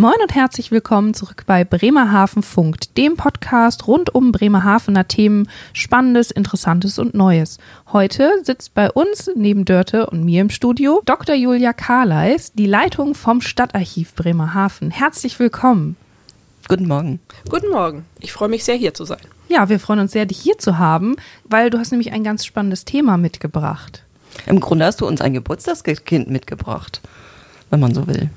Moin und herzlich willkommen zurück bei Bremerhaven Funkt, dem Podcast rund um Bremerhavener Themen, Spannendes, Interessantes und Neues. Heute sitzt bei uns neben Dörte und mir im Studio Dr. Julia Karleis, die Leitung vom Stadtarchiv Bremerhaven. Herzlich willkommen. Guten Morgen. Guten Morgen. Ich freue mich sehr, hier zu sein. Ja, wir freuen uns sehr, dich hier zu haben, weil du hast nämlich ein ganz spannendes Thema mitgebracht. Im Grunde hast du uns ein Geburtstagskind mitgebracht, wenn man so will.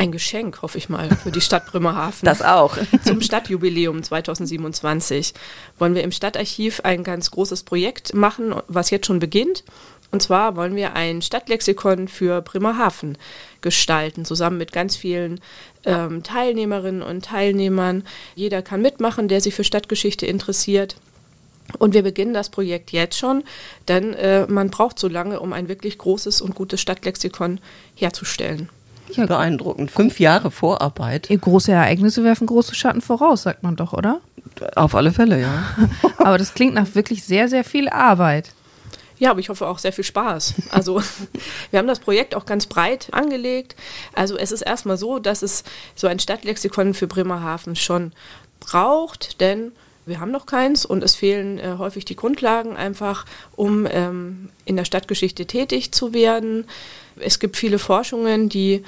Ein Geschenk, hoffe ich mal, für die Stadt Bremerhaven. Das auch. Zum Stadtjubiläum 2027 wollen wir im Stadtarchiv ein ganz großes Projekt machen, was jetzt schon beginnt. Und zwar wollen wir ein Stadtlexikon für Bremerhaven gestalten, zusammen mit ganz vielen ähm, Teilnehmerinnen und Teilnehmern. Jeder kann mitmachen, der sich für Stadtgeschichte interessiert. Und wir beginnen das Projekt jetzt schon, denn äh, man braucht so lange, um ein wirklich großes und gutes Stadtlexikon herzustellen. Ja, beeindruckend. Fünf Jahre Vorarbeit. Große Ereignisse werfen große Schatten voraus, sagt man doch, oder? Auf alle Fälle, ja. aber das klingt nach wirklich sehr, sehr viel Arbeit. Ja, aber ich hoffe auch sehr viel Spaß. Also wir haben das Projekt auch ganz breit angelegt. Also es ist erstmal so, dass es so ein Stadtlexikon für Bremerhaven schon braucht, denn wir haben noch keins und es fehlen äh, häufig die Grundlagen einfach, um ähm, in der Stadtgeschichte tätig zu werden. Es gibt viele Forschungen, die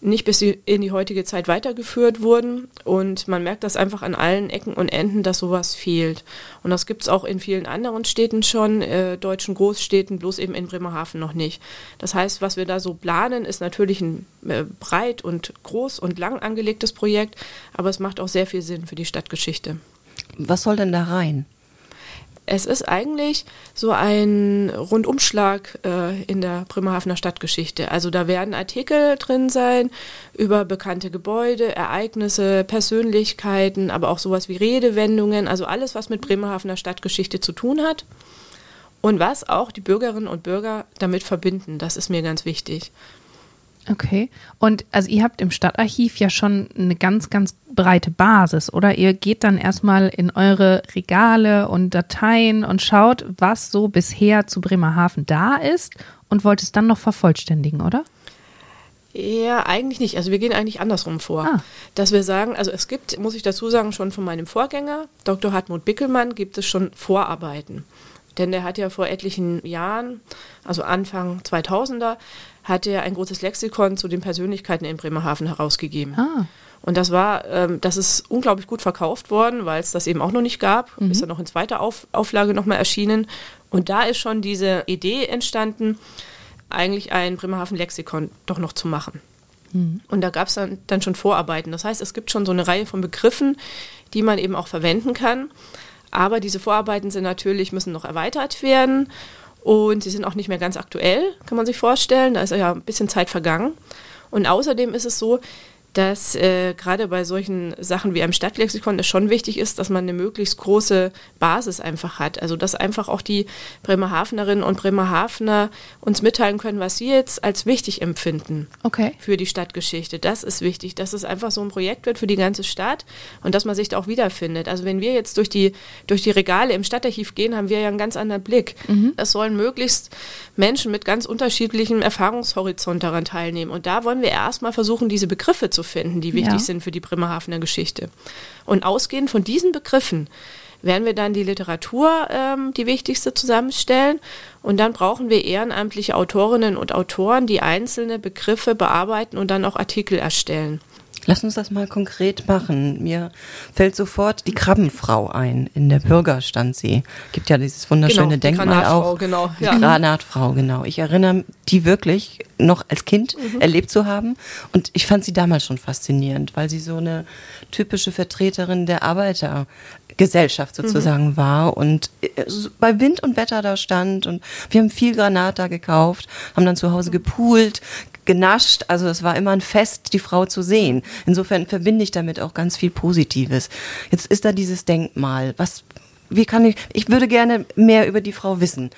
nicht bis in die heutige Zeit weitergeführt wurden. Und man merkt das einfach an allen Ecken und Enden, dass sowas fehlt. Und das gibt es auch in vielen anderen Städten schon, äh, deutschen Großstädten, bloß eben in Bremerhaven noch nicht. Das heißt, was wir da so planen, ist natürlich ein äh, breit und groß und lang angelegtes Projekt, aber es macht auch sehr viel Sinn für die Stadtgeschichte. Was soll denn da rein? Es ist eigentlich so ein Rundumschlag äh, in der Bremerhavener Stadtgeschichte. Also da werden Artikel drin sein über bekannte Gebäude, Ereignisse, Persönlichkeiten, aber auch sowas wie Redewendungen, also alles, was mit Bremerhavener Stadtgeschichte zu tun hat. Und was auch die Bürgerinnen und Bürger damit verbinden, das ist mir ganz wichtig. Okay. Und also ihr habt im Stadtarchiv ja schon eine ganz, ganz breite Basis, oder? Ihr geht dann erstmal in eure Regale und Dateien und schaut, was so bisher zu Bremerhaven da ist und wollt es dann noch vervollständigen, oder? Ja, eigentlich nicht. Also wir gehen eigentlich andersrum vor. Ah. Dass wir sagen, also es gibt, muss ich dazu sagen, schon von meinem Vorgänger, Dr. Hartmut Bickelmann, gibt es schon Vorarbeiten. Denn der hat ja vor etlichen Jahren, also Anfang 2000er, hat er ein großes Lexikon zu den Persönlichkeiten in Bremerhaven herausgegeben. Ah. Und das war, ähm, das ist unglaublich gut verkauft worden, weil es das eben auch noch nicht gab. Mhm. Ist ja noch in zweiter Auf Auflage nochmal erschienen. Und da ist schon diese Idee entstanden, eigentlich ein Bremerhaven-Lexikon doch noch zu machen. Mhm. Und da gab es dann, dann schon Vorarbeiten. Das heißt, es gibt schon so eine Reihe von Begriffen, die man eben auch verwenden kann. Aber diese Vorarbeiten sind natürlich, müssen noch erweitert werden. Und sie sind auch nicht mehr ganz aktuell, kann man sich vorstellen. Da ist ja ein bisschen Zeit vergangen. Und außerdem ist es so, dass äh, gerade bei solchen Sachen wie einem Stadtlexikon es schon wichtig ist, dass man eine möglichst große Basis einfach hat. Also dass einfach auch die Bremerhavenerinnen und Bremerhavener uns mitteilen können, was sie jetzt als wichtig empfinden okay. für die Stadtgeschichte. Das ist wichtig, dass es einfach so ein Projekt wird für die ganze Stadt und dass man sich da auch wiederfindet. Also wenn wir jetzt durch die, durch die Regale im Stadtarchiv gehen, haben wir ja einen ganz anderen Blick. Mhm. Es sollen möglichst Menschen mit ganz unterschiedlichem Erfahrungshorizont daran teilnehmen. Und da wollen wir erstmal versuchen, diese Begriffe zu finden, die wichtig ja. sind für die Bremerhavener Geschichte. Und ausgehend von diesen Begriffen werden wir dann die Literatur, ähm, die wichtigste, zusammenstellen. Und dann brauchen wir ehrenamtliche Autorinnen und Autoren, die einzelne Begriffe bearbeiten und dann auch Artikel erstellen. Lass uns das mal konkret machen. Mir fällt sofort die Krabbenfrau ein. In der Bürger stand sie. Gibt ja dieses wunderschöne genau, Denkmal auch. Genau, ja. Die Granatfrau, genau. Ich erinnere die wirklich noch als Kind mhm. erlebt zu haben. Und ich fand sie damals schon faszinierend, weil sie so eine typische Vertreterin der Arbeitergesellschaft sozusagen mhm. war und äh, bei Wind und Wetter da stand und wir haben viel Granat da gekauft, haben dann zu Hause gepoolt, genascht. Also es war immer ein Fest, die Frau zu sehen. Insofern verbinde ich damit auch ganz viel Positives. Jetzt ist da dieses Denkmal. Was, wie kann ich, ich würde gerne mehr über die Frau wissen.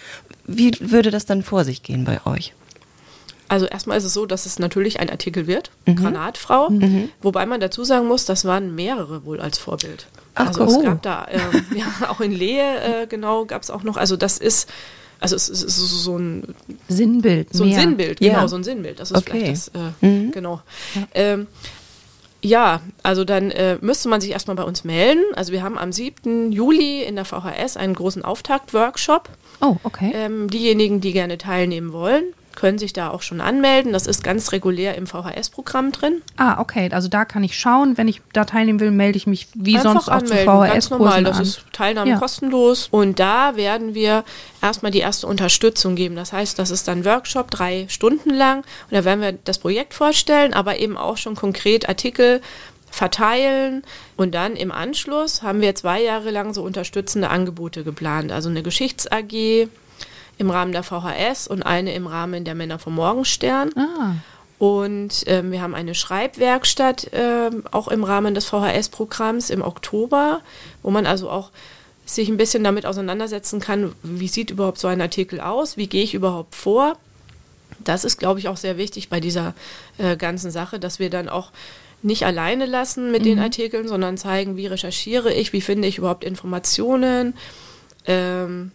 Wie würde das dann vor sich gehen bei euch? Also erstmal ist es so, dass es natürlich ein Artikel wird, mhm. Granatfrau, mhm. wobei man dazu sagen muss, das waren mehrere wohl als Vorbild. Ach, also cool. es gab da, ähm, ja, auch in Lehe äh, genau gab es auch noch, also das ist also es ist so ein Sinnbild. So ein mehr. Sinnbild, genau, ja. so ein Sinnbild. Das ist okay. vielleicht das, äh, mhm. genau. Ja. Ähm, Ja, also dann äh, müsste man sich erstmal bei uns melden. Also wir haben am 7. Juli in der VHS einen großen Auftakt-Workshop. Oh, okay. Ähm, diejenigen, die gerne teilnehmen wollen, können sich da auch schon anmelden. Das ist ganz regulär im VHS-Programm drin. Ah, okay. Also da kann ich schauen, wenn ich da teilnehmen will, melde ich mich wie Einfach sonst auch anmelden, zu VHS ganz normal. Das ist Teilnahme Ja. kostenlos. Und da werden wir erstmal die erste Unterstützung geben. Das heißt, das ist dann ein Workshop, drei Stunden lang. Und da werden wir das Projekt vorstellen, aber eben auch schon konkret Artikel verteilen. Und dann im Anschluss haben wir zwei Jahre lang so unterstützende Angebote geplant. Also eine Geschichts-AG im Rahmen der VHS und eine im Rahmen der Männer vom Morgenstern. Ah, Und ähm, wir haben eine Schreibwerkstatt ähm, auch im Rahmen des VHS-Programms im Oktober, wo man also auch sich ein bisschen damit auseinandersetzen kann, wie sieht überhaupt so ein Artikel aus, wie gehe ich überhaupt vor. Das ist, glaube ich, auch sehr wichtig bei dieser äh, ganzen Sache, dass wir dann auch nicht alleine lassen mit den Artikeln, sondern zeigen, wie recherchiere ich, wie finde ich überhaupt Informationen, ähm,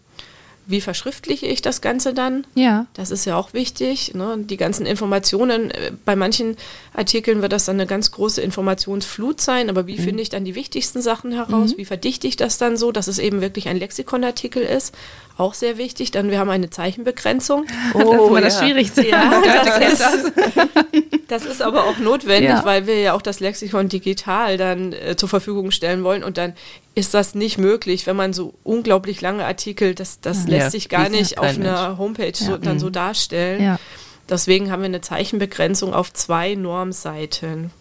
wie verschriftliche ich das Ganze dann. ja. Das ist ja auch wichtig. Ne? Die ganzen Informationen, äh, bei manchen Artikeln wird das dann eine ganz große Informationsflut sein, aber wie finde ich dann die wichtigsten Sachen heraus? Wie verdichte ich das dann so, dass es eben wirklich ein Lexikonartikel ist? Auch sehr wichtig. Dann wir haben eine Zeichenbegrenzung. das ist immer das ja. Schwierigste. Ja, das ist, das ist aber auch notwendig, Ja. weil wir ja auch das Lexikon digital dann äh, zur Verfügung stellen wollen und dann ist das nicht möglich, wenn man so unglaublich lange Artikel, das, das Ja, lässt sich gar nicht auf einer Homepage so, Ja. dann so darstellen. Ja. Deswegen haben wir eine Zeichenbegrenzung auf zwei Normseiten.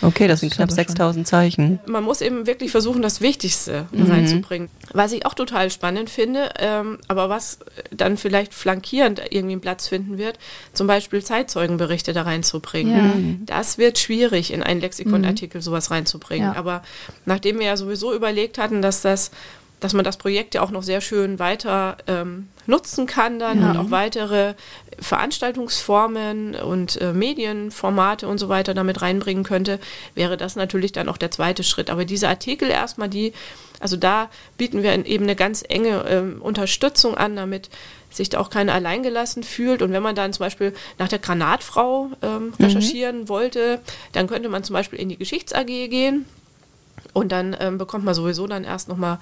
Okay, das sind knapp aber schon- 6000 Zeichen. Man muss eben wirklich versuchen, das Wichtigste reinzubringen. Was ich auch total spannend finde, ähm, aber was dann vielleicht flankierend irgendwie einen Platz finden wird, zum Beispiel Zeitzeugenberichte da reinzubringen. Das wird schwierig, in einen Lexikonartikel sowas reinzubringen. Ja. Aber nachdem wir ja sowieso überlegt hatten, dass das dass man das Projekt ja auch noch sehr schön weiter ähm, nutzen kann dann und auch weitere Veranstaltungsformen und äh, Medienformate und so weiter damit reinbringen könnte, wäre das natürlich dann auch der zweite Schritt. Aber diese Artikel erstmal, die, also da bieten wir eben eine ganz enge ähm, Unterstützung an, damit sich da auch keiner alleingelassen fühlt. Und wenn man dann zum Beispiel nach der Granatfrau ähm, recherchieren wollte, dann könnte man zum Beispiel in die Geschichts-AG gehen und dann ähm, bekommt man sowieso dann erst nochmal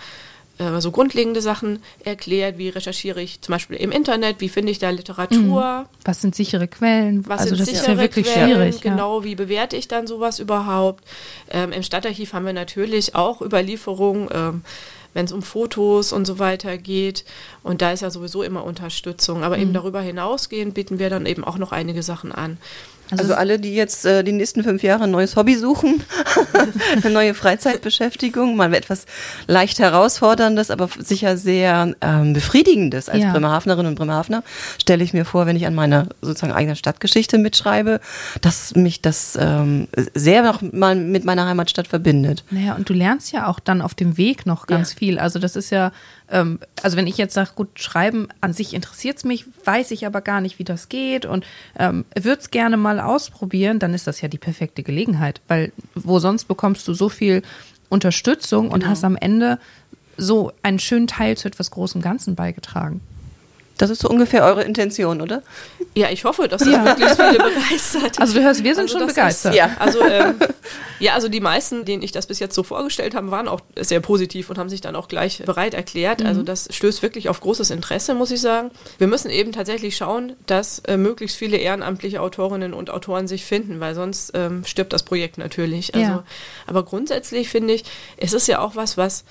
äh, so grundlegende Sachen erklärt, wie recherchiere ich zum Beispiel im Internet, wie finde ich da Literatur, Was sind sichere Quellen? was also sind das sichere ist ja wirklich Quellen, schwierig. genau, wie bewerte ich dann sowas überhaupt. Ähm, Im Stadtarchiv haben wir natürlich auch Überlieferung, ähm, wenn es um Fotos und so weiter geht. Und da ist ja sowieso immer Unterstützung. Aber Mhm. eben darüber hinausgehend bieten wir dann eben auch noch einige Sachen an. Also, alle, die jetzt äh, die nächsten fünf Jahre ein neues Hobby suchen, eine neue Freizeitbeschäftigung, mal etwas leicht herausforderndes, aber sicher sehr ähm, befriedigendes als Ja. Bremerhavenerin und Bremerhavener, stelle ich mir vor, wenn ich an meiner sozusagen eigenen Stadtgeschichte mitschreibe, dass mich das ähm, sehr noch mal mit meiner Heimatstadt verbindet. Naja, und du lernst ja auch dann auf dem Weg noch ganz Ja. viel. Also das ist ja, ähm, also wenn ich jetzt sage, gut, schreiben an sich interessiert es mich, weiß ich aber gar nicht, wie das geht und ähm, würde es gerne mal ausprobieren, dann ist das ja die perfekte Gelegenheit. Weil wo sonst bekommst du so viel Unterstützung und hast am Ende so einen schönen Teil zu etwas großem Ganzen beigetragen. Das ist so ungefähr eure Intention, oder? Ja, ich hoffe, dass das möglichst viele begeistert. Also du hörst, wir sind Also schon begeistert. Ist, ja, also, ähm, ja, also die meisten, denen ich das bis jetzt so vorgestellt habe, waren auch sehr positiv und haben sich dann auch gleich bereit erklärt. Also das stößt wirklich auf großes Interesse, muss ich sagen. Wir müssen eben tatsächlich schauen, dass äh, möglichst viele ehrenamtliche Autorinnen und Autoren sich finden, weil sonst ähm, stirbt das Projekt natürlich. Also, Ja. Aber grundsätzlich finde ich, es ist ja auch was, was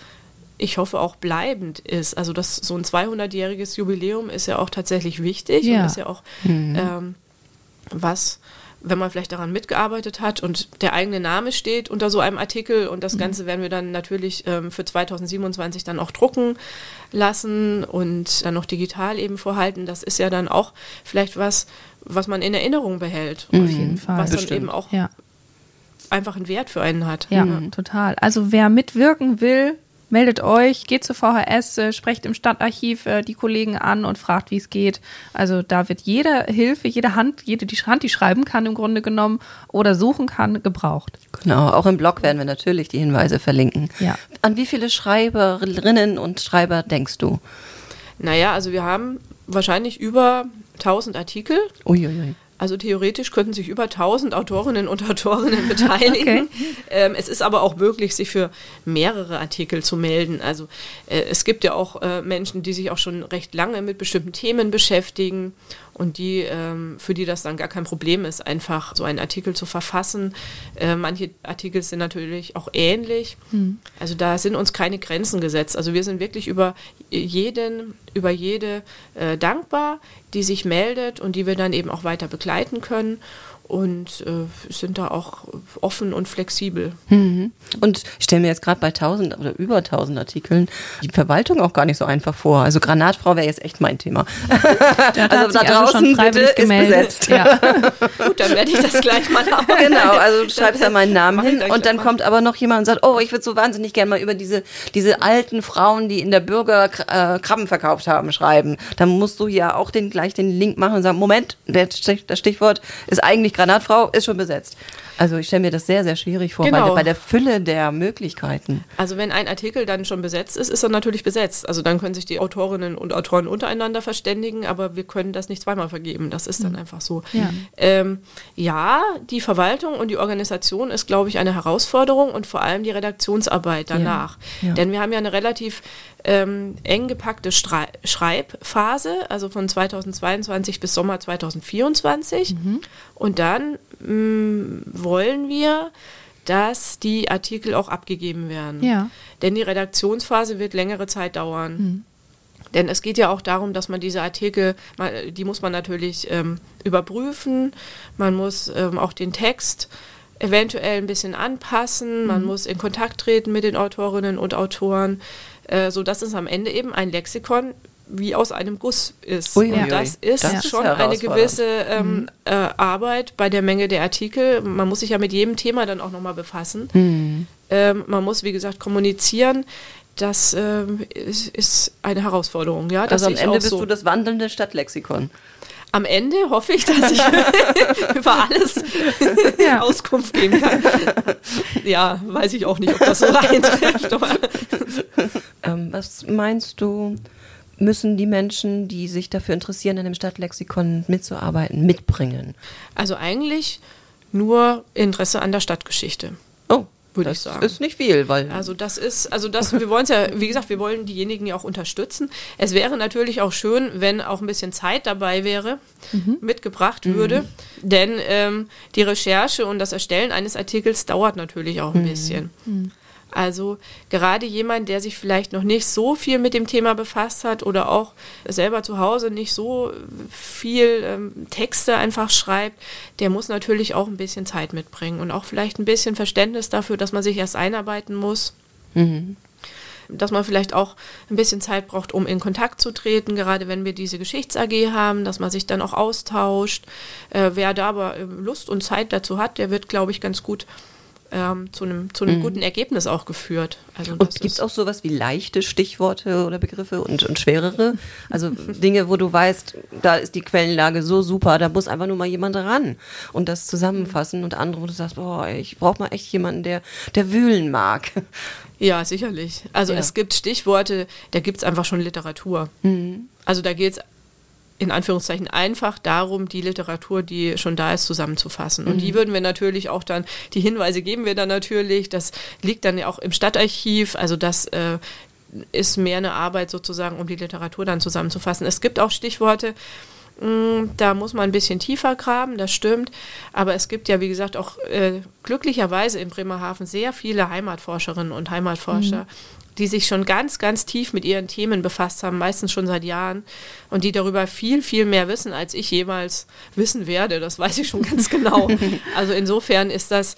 ich hoffe auch bleibend ist. Also das so ein 200-jähriges Jubiläum ist ja auch tatsächlich wichtig Ja. und ist ja auch ähm, was, wenn man vielleicht daran mitgearbeitet hat und der eigene Name steht unter so einem Artikel und das Ganze werden wir dann natürlich ähm, für 2027 dann auch drucken lassen und dann noch digital eben vorhalten. Das ist ja dann auch vielleicht was, was man in Erinnerung behält. Auf jeden Fall. Was dann Bestimmt. eben auch Ja. einfach einen Wert für einen hat. Ja, total. Also wer mitwirken will, meldet euch, geht zur VHS, äh, sprecht im Stadtarchiv äh, die Kollegen an und fragt, wie es geht. Also da wird jede Hilfe, jede Hand, jede die Hand, die schreiben kann im Grunde genommen oder suchen kann, gebraucht. Genau, auch im Blog werden wir natürlich die Hinweise verlinken. Ja. An wie viele Schreiberinnen und Schreiber denkst du? Naja, also wir haben wahrscheinlich über 1000 Artikel. Uiuiui. Also theoretisch könnten sich über 1000 Autorinnen und Autorinnen beteiligen. Okay. Ähm, es ist aber auch möglich, sich für mehrere Artikel zu melden. Also äh, es gibt ja auch äh, Menschen, die sich auch schon recht lange mit bestimmten Themen beschäftigen und die, ähm, für die das dann gar kein Problem ist, einfach so einen Artikel zu verfassen. Äh, manche Artikel sind natürlich auch ähnlich. Hm. Also da sind uns keine Grenzen gesetzt. Also wir sind wirklich über jeden, über jede äh, dankbar, die sich meldet und die wir dann eben auch weiter begleiten können und äh, sind da auch offen und flexibel. Mhm. Und ich stelle mir jetzt gerade bei 1000 oder über 1000 Artikeln die Verwaltung auch gar nicht so einfach vor. Also Granatfrau wäre jetzt echt mein Thema. Da also da also draußen schon bitte ist besetzt. Ja. Gut, dann werde ich das gleich mal haben. Genau, also du schreibst ja meinen Namen hin und dann kommt aber noch jemand und sagt, oh, ich würde so wahnsinnig gerne mal über diese, diese alten Frauen, die in der Bürger äh, Krabben verkauft haben, schreiben. Dann musst du ja auch den, gleich den Link machen und sagen, Moment, das Stichwort ist eigentlich Granatfrau ist schon besetzt. Also ich stelle mir das sehr, sehr schwierig vor, genau. bei, bei, der Fülle der Möglichkeiten. Also wenn ein Artikel dann schon besetzt ist, ist er natürlich besetzt. Also dann können sich die Autorinnen und Autoren untereinander verständigen, aber wir können das nicht zweimal vergeben. Das ist dann mhm. einfach so. Ja. Ähm, ja, die Verwaltung und die Organisation ist, glaube ich, eine Herausforderung und vor allem die Redaktionsarbeit danach. Ja. Ja. Denn wir haben ja eine relativ ähm, eng gepackte Strei Schreibphase, also von 2022 bis Sommer 2024. Mhm. Und dann mh, mm, wollen wir, dass die Artikel auch abgegeben werden. Ja. Denn die Redaktionsphase wird längere Zeit dauern. Mhm. Denn es geht ja auch darum, dass man diese Artikel, die muss man natürlich ähm, überprüfen, man muss ähm, auch den Text eventuell ein bisschen anpassen, man mhm. muss in Kontakt treten mit den Autorinnen und Autoren, äh, sodass es am Ende eben ein Lexikon wie aus einem Guss ist. Ui, und das ist das schon ist eine gewisse ähm, mhm. äh, Arbeit bei der Menge der Artikel. Man muss sich ja mit jedem Thema dann auch nochmal befassen. Mhm. Ähm, man muss, wie gesagt, kommunizieren. Das ähm, ist, ist, eine Herausforderung. Ja, also am Ende bist so. du das wandelnde Stadtlexikon. Am Ende hoffe ich, dass ich über alles ja. Auskunft geben kann. Ja, weiß ich auch nicht, ob das so eintrifft. Ähm, was meinst du, müssen die Menschen, die sich dafür interessieren, an dem Stadtlexikon mitzuarbeiten, mitbringen? Also eigentlich nur Interesse an der Stadtgeschichte. Oh, würde ich sagen. Das ist nicht viel, weil. Also das ist, also das, wir wollen es ja, wie gesagt, wir wollen diejenigen ja auch unterstützen. Es wäre natürlich auch schön, wenn auch ein bisschen Zeit dabei wäre, mhm. mitgebracht würde. Mhm. Denn ähm, die Recherche und das Erstellen eines Artikels dauert natürlich auch ein mhm. bisschen. Also gerade jemand, der sich vielleicht noch nicht so viel mit dem Thema befasst hat oder auch selber zu Hause nicht so viel ähm, Texte einfach schreibt, der muss natürlich auch ein bisschen Zeit mitbringen und auch vielleicht ein bisschen Verständnis dafür, dass man sich erst einarbeiten muss. Mhm dass man vielleicht auch ein bisschen Zeit braucht, um in Kontakt zu treten, gerade wenn wir diese Geschichts-AG haben, dass man sich dann auch austauscht. Äh, wer da aber Lust und Zeit dazu hat, der wird, glaube ich, ganz gut ähm, zu einem, zu einem mhm. guten Ergebnis auch geführt. Also und gibt es auch sowas wie leichte Stichworte oder Begriffe und, und schwerere? Also Dinge, wo du weißt, da ist die Quellenlage so super, da muss einfach nur mal jemand ran und das zusammenfassen und andere, wo du sagst, boah, ich brauche mal echt jemanden, der, der wühlen mag. Ja, sicherlich. Also ja. es gibt Stichworte, da gibt es einfach schon Literatur. Mhm. Also da geht es in Anführungszeichen einfach darum, die Literatur, die schon da ist, zusammenzufassen. Und mhm. die würden wir natürlich auch dann, die Hinweise geben wir dann natürlich, das liegt dann ja auch im Stadtarchiv, also das äh, ist mehr eine Arbeit sozusagen, um die Literatur dann zusammenzufassen. Es gibt auch Stichworte, da muss man ein bisschen tiefer graben, das stimmt. Aber es gibt ja, wie gesagt, auch äh, glücklicherweise in Bremerhaven sehr viele Heimatforscherinnen und Heimatforscher, mhm die sich schon ganz, ganz tief mit ihren Themen befasst haben, meistens schon seit Jahren, und die darüber viel, viel mehr wissen, als ich jemals wissen werde. Das weiß ich schon ganz genau. Also insofern ist das,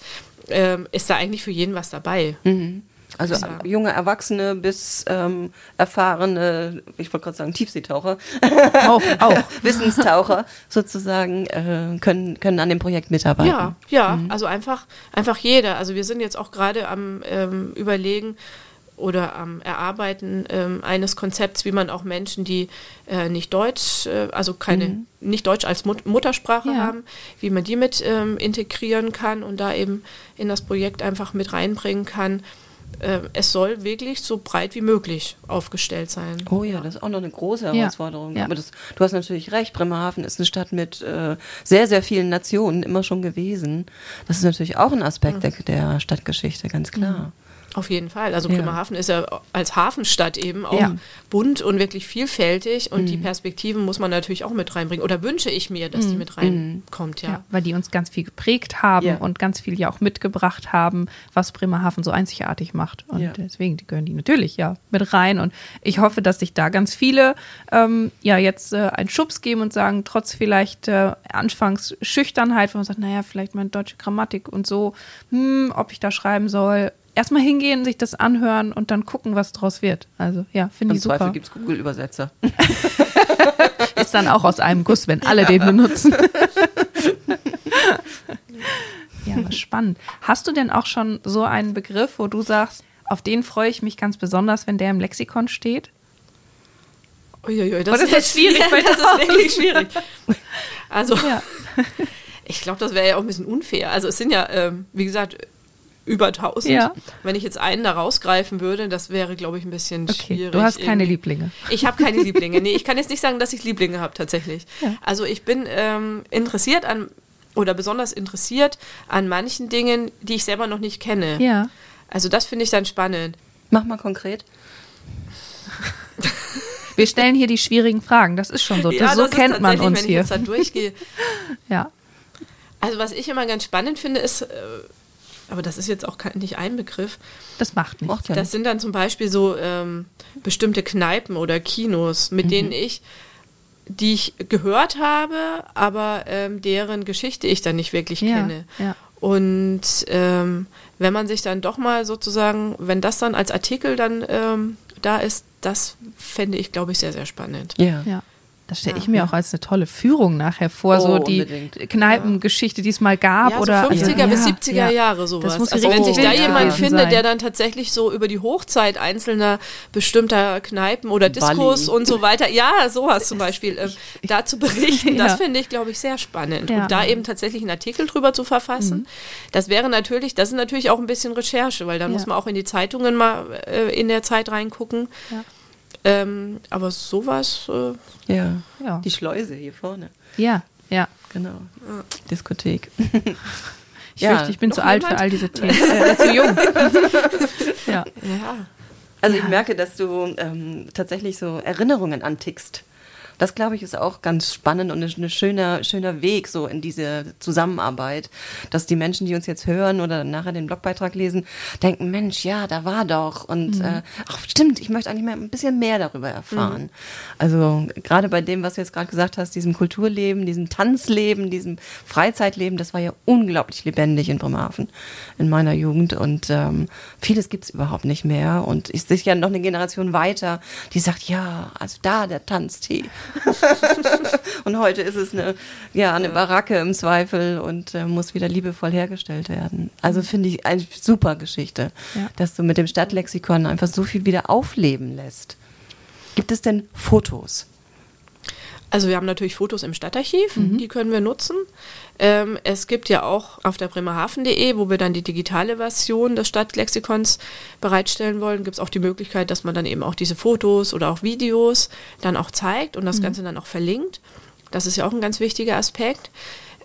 ähm, ist da eigentlich für jeden was dabei. Mhm. Also ja. junge Erwachsene bis ähm, erfahrene, ich wollte gerade sagen Tiefseetaucher, auch, auch. Wissenstaucher sozusagen äh, können, können an dem Projekt mitarbeiten. Ja, ja, mhm. also einfach, einfach jeder. Also wir sind jetzt auch gerade am ähm, überlegen, oder am Erarbeiten ähm, eines Konzepts, wie man auch Menschen, die äh, nicht Deutsch, äh, also keine, mhm. nicht Deutsch als Mut Muttersprache ja. haben, wie man die mit ähm, integrieren kann und da eben in das Projekt einfach mit reinbringen kann. Äh, es soll wirklich so breit wie möglich aufgestellt sein. Oh ja, das ist auch noch eine große Herausforderung. Ja. Aber das, du hast natürlich recht, Bremerhaven ist eine Stadt mit äh, sehr, sehr vielen Nationen immer schon gewesen. Das ist natürlich auch ein Aspekt mhm. der, der, Stadtgeschichte, ganz klar. Mhm. Auf jeden Fall. Also Bremerhaven ja. ist ja als Hafenstadt eben auch ja. bunt und wirklich vielfältig und mhm. die Perspektiven muss man natürlich auch mit reinbringen. Oder wünsche ich mir, dass mhm. die mit reinkommt, ja. ja. Weil die uns ganz viel geprägt haben und ganz viel ja auch mitgebracht haben, was Bremerhaven so einzigartig macht. Und deswegen die gehören die natürlich ja mit rein. Und ich hoffe, dass sich da ganz viele ähm, ja jetzt äh, einen Schubs geben und sagen, trotz vielleicht äh, anfangs Schüchternheit, wo man sagt, naja, vielleicht meine deutsche Grammatik und so, hm, ob ich da schreiben soll erstmal hingehen, sich das anhören und dann gucken, was draus wird. Also ja, finde ich super. Im Zweifel gibt es Google-Übersetzer. Ist dann auch aus einem Guss, wenn alle ja. den benutzen. ja, aber spannend. Hast du denn auch schon so einen Begriff, wo du sagst, auf den freue ich mich ganz besonders, wenn der im Lexikon steht? Uiuiui, das, das ist schwierig. Ja, das ist wirklich schwierig. Also, ja. ich glaube, das wäre ja auch ein bisschen unfair. Also, es sind ja, ähm, wie gesagt, über 1000. Ja. Wenn ich jetzt einen da rausgreifen würde, das wäre, glaube ich, ein bisschen okay. schwierig. Du hast keine irgendwie. Lieblinge. Ich habe keine Lieblinge. Nee, ich kann jetzt nicht sagen, dass ich Lieblinge habe tatsächlich. Ja. Also ich bin ähm, interessiert an oder besonders interessiert an manchen Dingen, die ich selber noch nicht kenne. Ja. Also das finde ich dann spannend. Mach mal konkret. Wir stellen hier die schwierigen Fragen. Das ist schon so. Ja, so kennt man uns hier. Wenn ich jetzt da durchgehe. ja. Also was ich immer ganz spannend finde, ist, äh, aber das ist jetzt auch nicht ein Begriff. Das macht nichts. Das sind dann zum Beispiel so ähm, bestimmte Kneipen oder Kinos, mit mhm. denen ich, die ich gehört habe, aber ähm, deren Geschichte ich dann nicht wirklich ja, kenne. Ja. Und ähm, wenn man sich dann doch mal sozusagen, wenn das dann als Artikel dann ähm, da ist, das fände ich, glaube ich, sehr, sehr spannend. Ja. ja. Das stelle ja, ich mir ja. auch als eine tolle Führung nachher vor, oh, so die unbedingt. Kneipengeschichte, die es mal gab. Ja, oder so 50er bis 70er Jahre sowas. Also wenn sich da jemand findet, der dann tatsächlich so über die Hochzeit einzelner bestimmter Kneipen oder Diskos und so weiter, ja, sowas zum Beispiel, äh, dazu berichten, das finde ich, glaube ich, sehr spannend. Und da eben tatsächlich einen Artikel drüber zu verfassen, mhm. das wäre natürlich, das ist natürlich auch ein bisschen Recherche, weil dann muss man auch in die Zeitungen mal äh, in der Zeit reingucken. Ja. Ähm, aber sowas. Äh, ja. ja. Die Schleuse hier vorne. Ja, ja. Genau. Ja. Diskothek. Ich ja. fürchte, ich bin zu alt für all diese Themen. Äh, zu jung. ja. ja. Also ich merke, dass du ähm, tatsächlich so Erinnerungen antickst. Das, glaube ich, ist auch ganz spannend und ein schöner, schöner Weg so in diese Zusammenarbeit, dass die Menschen, die uns jetzt hören oder nachher den Blogbeitrag lesen, denken, Mensch, ja, da war doch. Und mhm. äh, ach, stimmt, ich möchte eigentlich mal ein bisschen mehr darüber erfahren. Mhm. Also gerade bei dem, was du jetzt gerade gesagt hast, diesem Kulturleben, diesem Tanzleben, diesem Freizeitleben, das war ja unglaublich lebendig in Bremerhaven in meiner Jugend. Und ähm, vieles gibt es überhaupt nicht mehr. Und ist sicher noch eine Generation weiter, die sagt, ja, also da der Tanztee. und heute ist es eine, ja, eine Baracke im Zweifel und äh, muss wieder liebevoll hergestellt werden. Also finde ich eine super Geschichte, ja. dass du mit dem Stadtlexikon einfach so viel wieder aufleben lässt. Gibt es denn Fotos? Also wir haben natürlich Fotos im Stadtarchiv, mhm. die können wir nutzen. Ähm, es gibt ja auch auf der bremerhaven.de, wo wir dann die digitale Version des Stadtlexikons bereitstellen wollen, gibt es auch die Möglichkeit, dass man dann eben auch diese Fotos oder auch Videos dann auch zeigt und das mhm. Ganze dann auch verlinkt. Das ist ja auch ein ganz wichtiger Aspekt.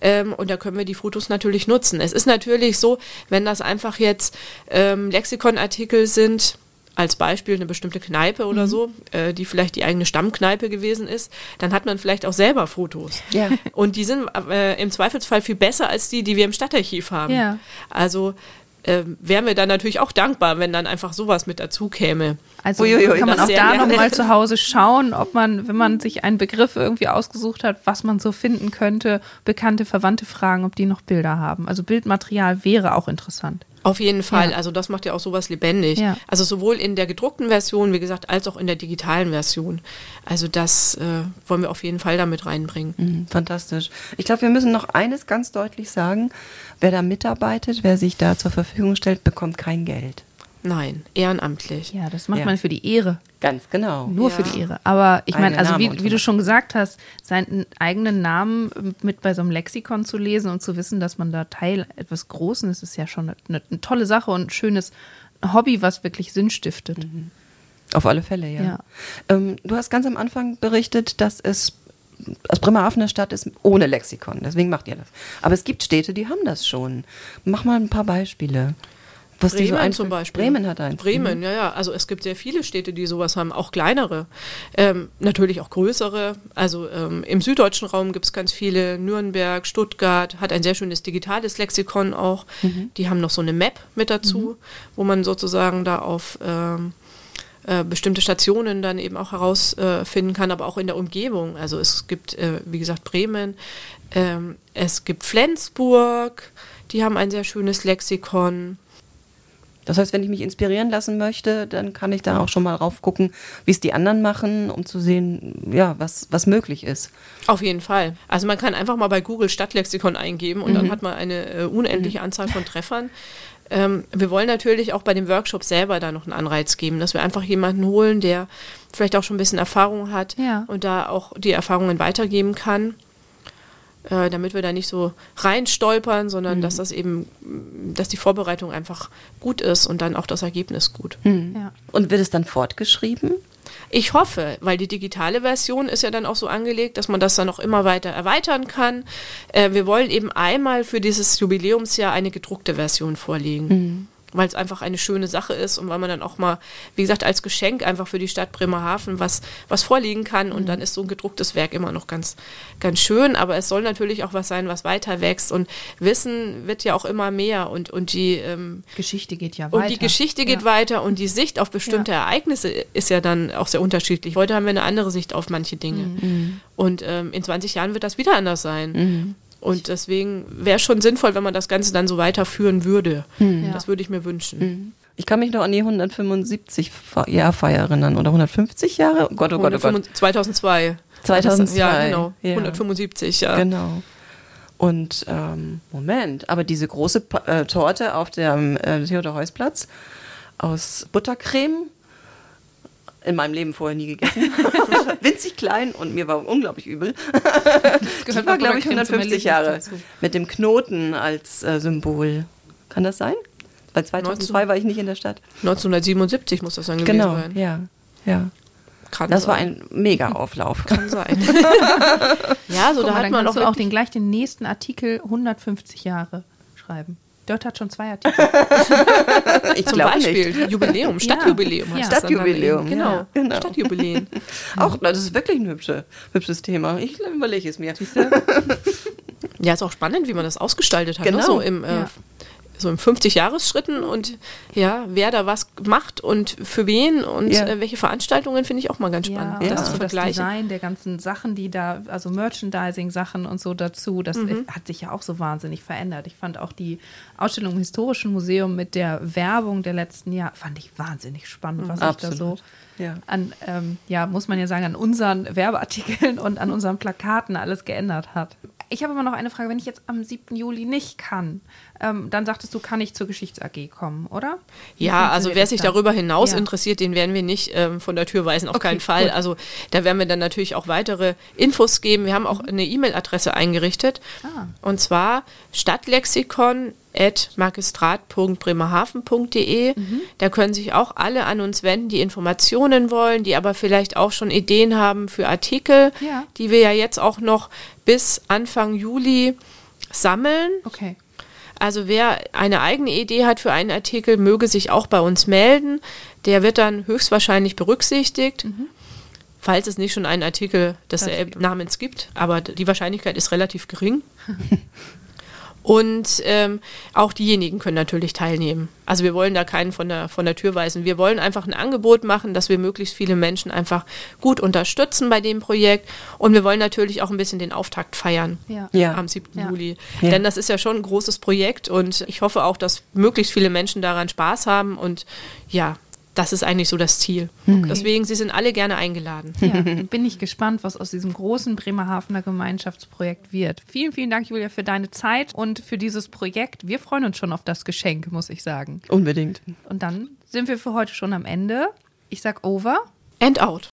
Ähm, und da können wir die Fotos natürlich nutzen. Es ist natürlich so, wenn das einfach jetzt ähm, Lexikonartikel sind, als Beispiel eine bestimmte Kneipe oder mhm. so, äh, die vielleicht die eigene Stammkneipe gewesen ist, dann hat man vielleicht auch selber Fotos. Ja. Und die sind äh, im Zweifelsfall viel besser als die, die wir im Stadtarchiv haben. Ja. Also äh, wären wir dann natürlich auch dankbar, wenn dann einfach sowas mit dazu käme. Also Uiuiui, kann man auch da nochmal zu Hause schauen, ob man, wenn man sich einen Begriff irgendwie ausgesucht hat, was man so finden könnte, bekannte Verwandte fragen, ob die noch Bilder haben. Also Bildmaterial wäre auch interessant. Auf jeden Fall. Ja. Also das macht ja auch sowas lebendig. Ja. Also sowohl in der gedruckten Version, wie gesagt, als auch in der digitalen Version. Also das äh, wollen wir auf jeden Fall damit reinbringen. Mhm, fantastisch. Ich glaube, wir müssen noch eines ganz deutlich sagen. Wer da mitarbeitet, wer sich da zur Verfügung stellt, bekommt kein Geld. Nein, ehrenamtlich. Ja, das macht ja. man für die Ehre. Ganz genau. Nur ja. für die Ehre. Aber ich meine, also wie, wie, du schon gesagt hast, seinen eigenen Namen mit bei so einem Lexikon zu lesen und zu wissen, dass man da Teil etwas Großen ist, ist ja schon eine, eine tolle Sache und ein schönes Hobby, was wirklich Sinn stiftet. Mhm. Auf alle Fälle, ja. Ja. Ähm, du hast ganz am Anfang berichtet, dass es aus Bremerhaven eine Stadt ist ohne Lexikon. Deswegen macht ihr das. Aber es gibt Städte, die haben das schon. Mach mal ein paar Beispiele. Was so Bremen einfällt. zum Beispiel. Bremen hat eins. Bremen, Mhm. ja, ja. Also es gibt sehr viele Städte, die sowas haben, auch kleinere. Ähm, natürlich auch größere. Also ähm, im süddeutschen Raum gibt es ganz viele. Nürnberg, Stuttgart hat ein sehr schönes digitales Lexikon auch. Mhm. Die haben noch so eine Map mit dazu, wo man sozusagen da auf ähm, äh, bestimmte Stationen dann eben auch herausfinden kann, aber auch in der Umgebung. Also es gibt, äh, wie gesagt, Bremen, ähm, es gibt Flensburg, die haben ein sehr schönes Lexikon. Das heißt, wenn ich mich inspirieren lassen möchte, dann kann ich da auch schon mal rauf gucken, wie es die anderen machen, um zu sehen, ja, was, was möglich ist. Auf jeden Fall. Also man kann einfach mal bei Google Stadtlexikon eingeben und Mhm. dann hat man eine äh, unendliche Anzahl von Treffern. Ähm, wir wollen natürlich auch bei dem Workshop selber da noch einen Anreiz geben, dass wir einfach jemanden holen, der vielleicht auch schon ein bisschen Erfahrung hat Ja. und da auch die Erfahrungen weitergeben kann. Äh, damit wir da nicht so reinstolpern, sondern dass das eben, dass die Vorbereitung einfach gut ist und dann auch das Ergebnis gut. Ja. Und wird es dann fortgeschrieben? Ich hoffe, weil die digitale Version ist ja dann auch so angelegt, dass man das dann auch immer weiter erweitern kann. Äh, wir wollen eben einmal für dieses Jubiläumsjahr eine gedruckte Version vorlegen. Weil es einfach eine schöne Sache ist und weil man dann auch mal, wie gesagt, als Geschenk einfach für die Stadt Bremerhaven was, was vorliegen kann. Und dann ist so ein gedrucktes Werk immer noch ganz, ganz schön. Aber es soll natürlich auch was sein, was weiter wächst. Und Wissen wird ja auch immer mehr. Und, und die, ähm, Geschichte geht ja weiter. und die Geschichte geht ja. weiter und die Sicht auf bestimmte Ja. Ereignisse ist ja dann auch sehr unterschiedlich. Heute haben wir eine andere Sicht auf manche Dinge. Mhm. Und ähm, in 20 Jahren wird das wieder anders sein. Und deswegen wäre es schon sinnvoll, wenn man das Ganze dann so weiterführen würde. Ja. Das würde ich mir wünschen. Ich kann mich noch an die 175 Fe- Jahrfeier erinnern oder 175 Jahre? Oh Gott, oh Gott, oh Gott. 125 2002. 2002, Ja, genau. ja. 175, ja. Genau. Und ähm, Moment, aber diese große Pa- äh, Torte auf dem äh, Theodor-Heuss-Platz aus Buttercreme, in meinem Leben vorher nie gegessen. Winzig klein und mir war unglaublich übel. Das Die war, glaube ich, Buttercreme zum 150 Erlebnis Jahre. Mit dem Knoten als äh, Symbol. Kann das sein? Bei 2002 war ich nicht in der Stadt. 1977 muss das dann gewesen Genau, sein. ja. ja. Kann Das war sein. ein Mega-Auflauf. Kann sein. ja, so Guck da mal, hat dann man auch, auch den, gleich den nächsten Artikel 150 Jahre schreiben. Dort hat schon zwei Artikel. Ich Zum Beispiel nicht. Jubiläum, Stadtjubiläum Ja. heißt das dann Stadtjubiläum. Genau, ja, genau. Stadtjubiläen. Auch, das ist wirklich ein hübsche, hübsches Thema. Ich überlege es mir. Ja, ist auch spannend, wie man das ausgestaltet hat. Genau. Ne? So im, äh, Ja. So im 50-Jahres-Schritten und ja, wer da was macht und für wen und Ja. äh, welche Veranstaltungen finde ich auch mal ganz spannend, Ja, das auch zu so das vergleichen. Design der ganzen Sachen, die da, also Merchandising-Sachen und so dazu, das Mhm. hat sich ja auch so wahnsinnig verändert. Ich fand auch die Ausstellung im Historischen Museum mit der Werbung der letzten Jahre, fand ich wahnsinnig spannend, was sich da so. Ja. an, ähm, ja, muss man ja sagen, an unseren Werbeartikeln und an unseren Plakaten alles geändert hat. Ich habe aber noch eine Frage, wenn ich jetzt am 7. Juli nicht kann, ähm, dann sagtest du, kann ich zur Geschichts-AG kommen, oder? Wie Ja, also wer sich darüber hinaus Ja. interessiert, den werden wir nicht ähm, von der Tür weisen, auf Okay, keinen Fall. gut. Also da werden wir dann natürlich auch weitere Infos geben. Wir haben auch eine E-Mail-Adresse eingerichtet. Ah. Und zwar stadtlexikon magistrat.bremerhaven.de. Mhm. Da können sich auch alle an uns wenden, die Informationen wollen, die aber vielleicht auch schon Ideen haben für Artikel, Ja. die wir ja jetzt auch noch bis Anfang Juli sammeln. Okay. Also wer eine eigene Idee hat für einen Artikel, möge sich auch bei uns melden. Der wird dann höchstwahrscheinlich berücksichtigt, falls es nicht schon einen Artikel gibt. Namens gibt. Aber die Wahrscheinlichkeit ist relativ gering. Und ähm, auch diejenigen können natürlich teilnehmen. Also wir wollen da keinen von der, von der Tür weisen. Wir wollen einfach ein Angebot machen, dass wir möglichst viele Menschen einfach gut unterstützen bei dem Projekt. Und wir wollen natürlich auch ein bisschen den Auftakt feiern Ja. Ja. am 7. Ja. Juli. Ja. Denn das ist ja schon ein großes Projekt und ich hoffe auch, dass möglichst viele Menschen daran Spaß haben und ja, das ist eigentlich so das Ziel. Deswegen, Sie sind alle gerne eingeladen. Ja, bin ich gespannt, was aus diesem großen Bremerhavener Gemeinschaftsprojekt wird. Vielen, vielen Dank, Julia, für deine Zeit und für dieses Projekt. Wir freuen uns schon auf das Geschenk, muss ich sagen. Unbedingt. Und dann sind wir für heute schon am Ende. Ich sag over. And out.